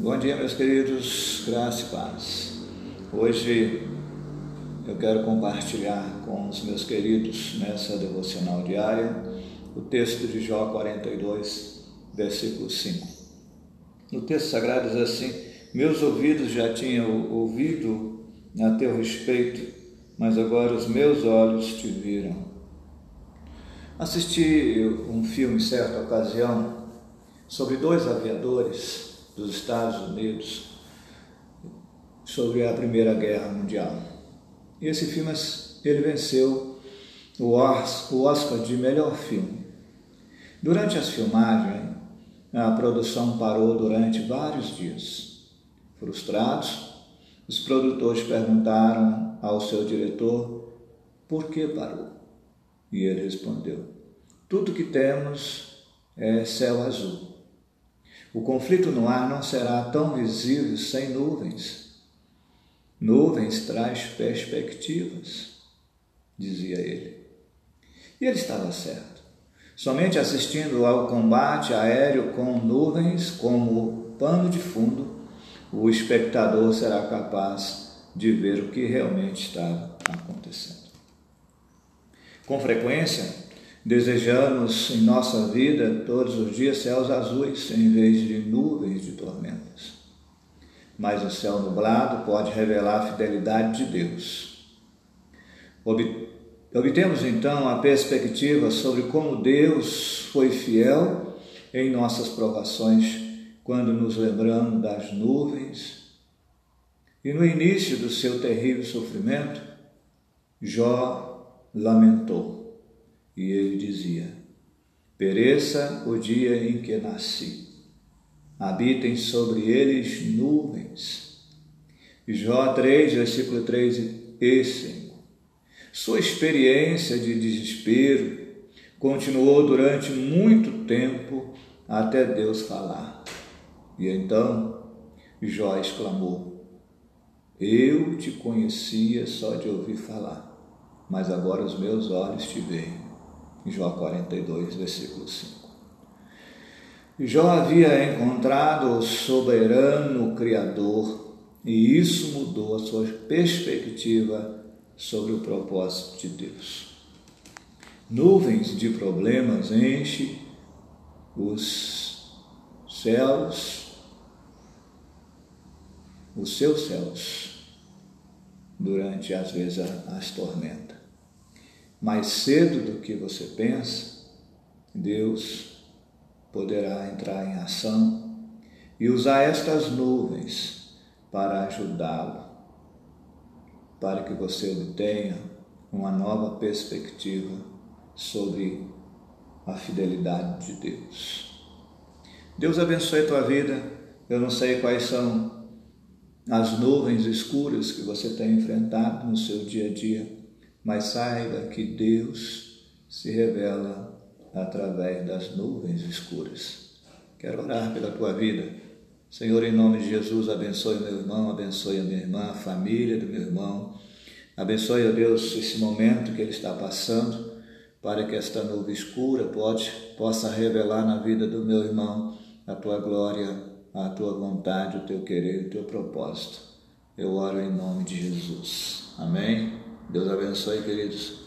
Bom dia, meus queridos, graça e paz. Hoje eu quero compartilhar com os meus queridos nessa devocional diária o texto de Jó 42, versículo 5. No texto sagrado diz assim: Meus ouvidos já tinham ouvido a teu respeito, mas agora os meus olhos te viram. Assisti um filme, certa ocasião, sobre dois aviadores dos Estados Unidos sobre a Primeira Guerra Mundial. E esse filme ele venceu o Oscar de melhor filme. Durante as filmagens, a produção parou durante vários dias. Frustrados, os produtores perguntaram ao seu diretor por que parou. E ele respondeu: Tudo que temos é céu azul. O conflito no ar não será tão visível sem nuvens. Nuvens traz perspectivas, dizia ele. E ele estava certo. Somente assistindo ao combate aéreo com nuvens como pano de fundo, o espectador será capaz de ver o que realmente está acontecendo. Com frequência, Desejamos em nossa vida todos os dias céus azuis em vez de nuvens de tormentas. Mas o céu nublado pode revelar a fidelidade de Deus. Obtemos então a perspectiva sobre como Deus foi fiel em nossas provações quando nos lembramos das nuvens. E no início do seu terrível sofrimento, Jó lamentou. E ele dizia: Pereça o dia em que nasci, habitem sobre eles nuvens. Jó 3, versículo 3 e 5. Sua experiência de desespero continuou durante muito tempo até Deus falar. E então Jó exclamou: Eu te conhecia só de ouvir falar, mas agora os meus olhos te veem. Jó 42, versículo 5. Jó havia encontrado o soberano Criador e isso mudou a sua perspectiva sobre o propósito de Deus. Nuvens de problemas enchem os céus, os seus céus, durante às vezes as tormentas mais cedo do que você pensa, Deus poderá entrar em ação e usar estas nuvens para ajudá-lo, para que você obtenha uma nova perspectiva sobre a fidelidade de Deus. Deus abençoe a tua vida. Eu não sei quais são as nuvens escuras que você tem enfrentado no seu dia a dia mas saiba que Deus se revela através das nuvens escuras. Quero orar pela tua vida. Senhor, em nome de Jesus, abençoe meu irmão, abençoe a minha irmã, a família do meu irmão. Abençoe, ó Deus, esse momento que ele está passando, para que esta nuvem escura pode, possa revelar na vida do meu irmão a tua glória, a tua vontade, o teu querer, o teu propósito. Eu oro em nome de Jesus. Amém. Deus abençoe, queridos.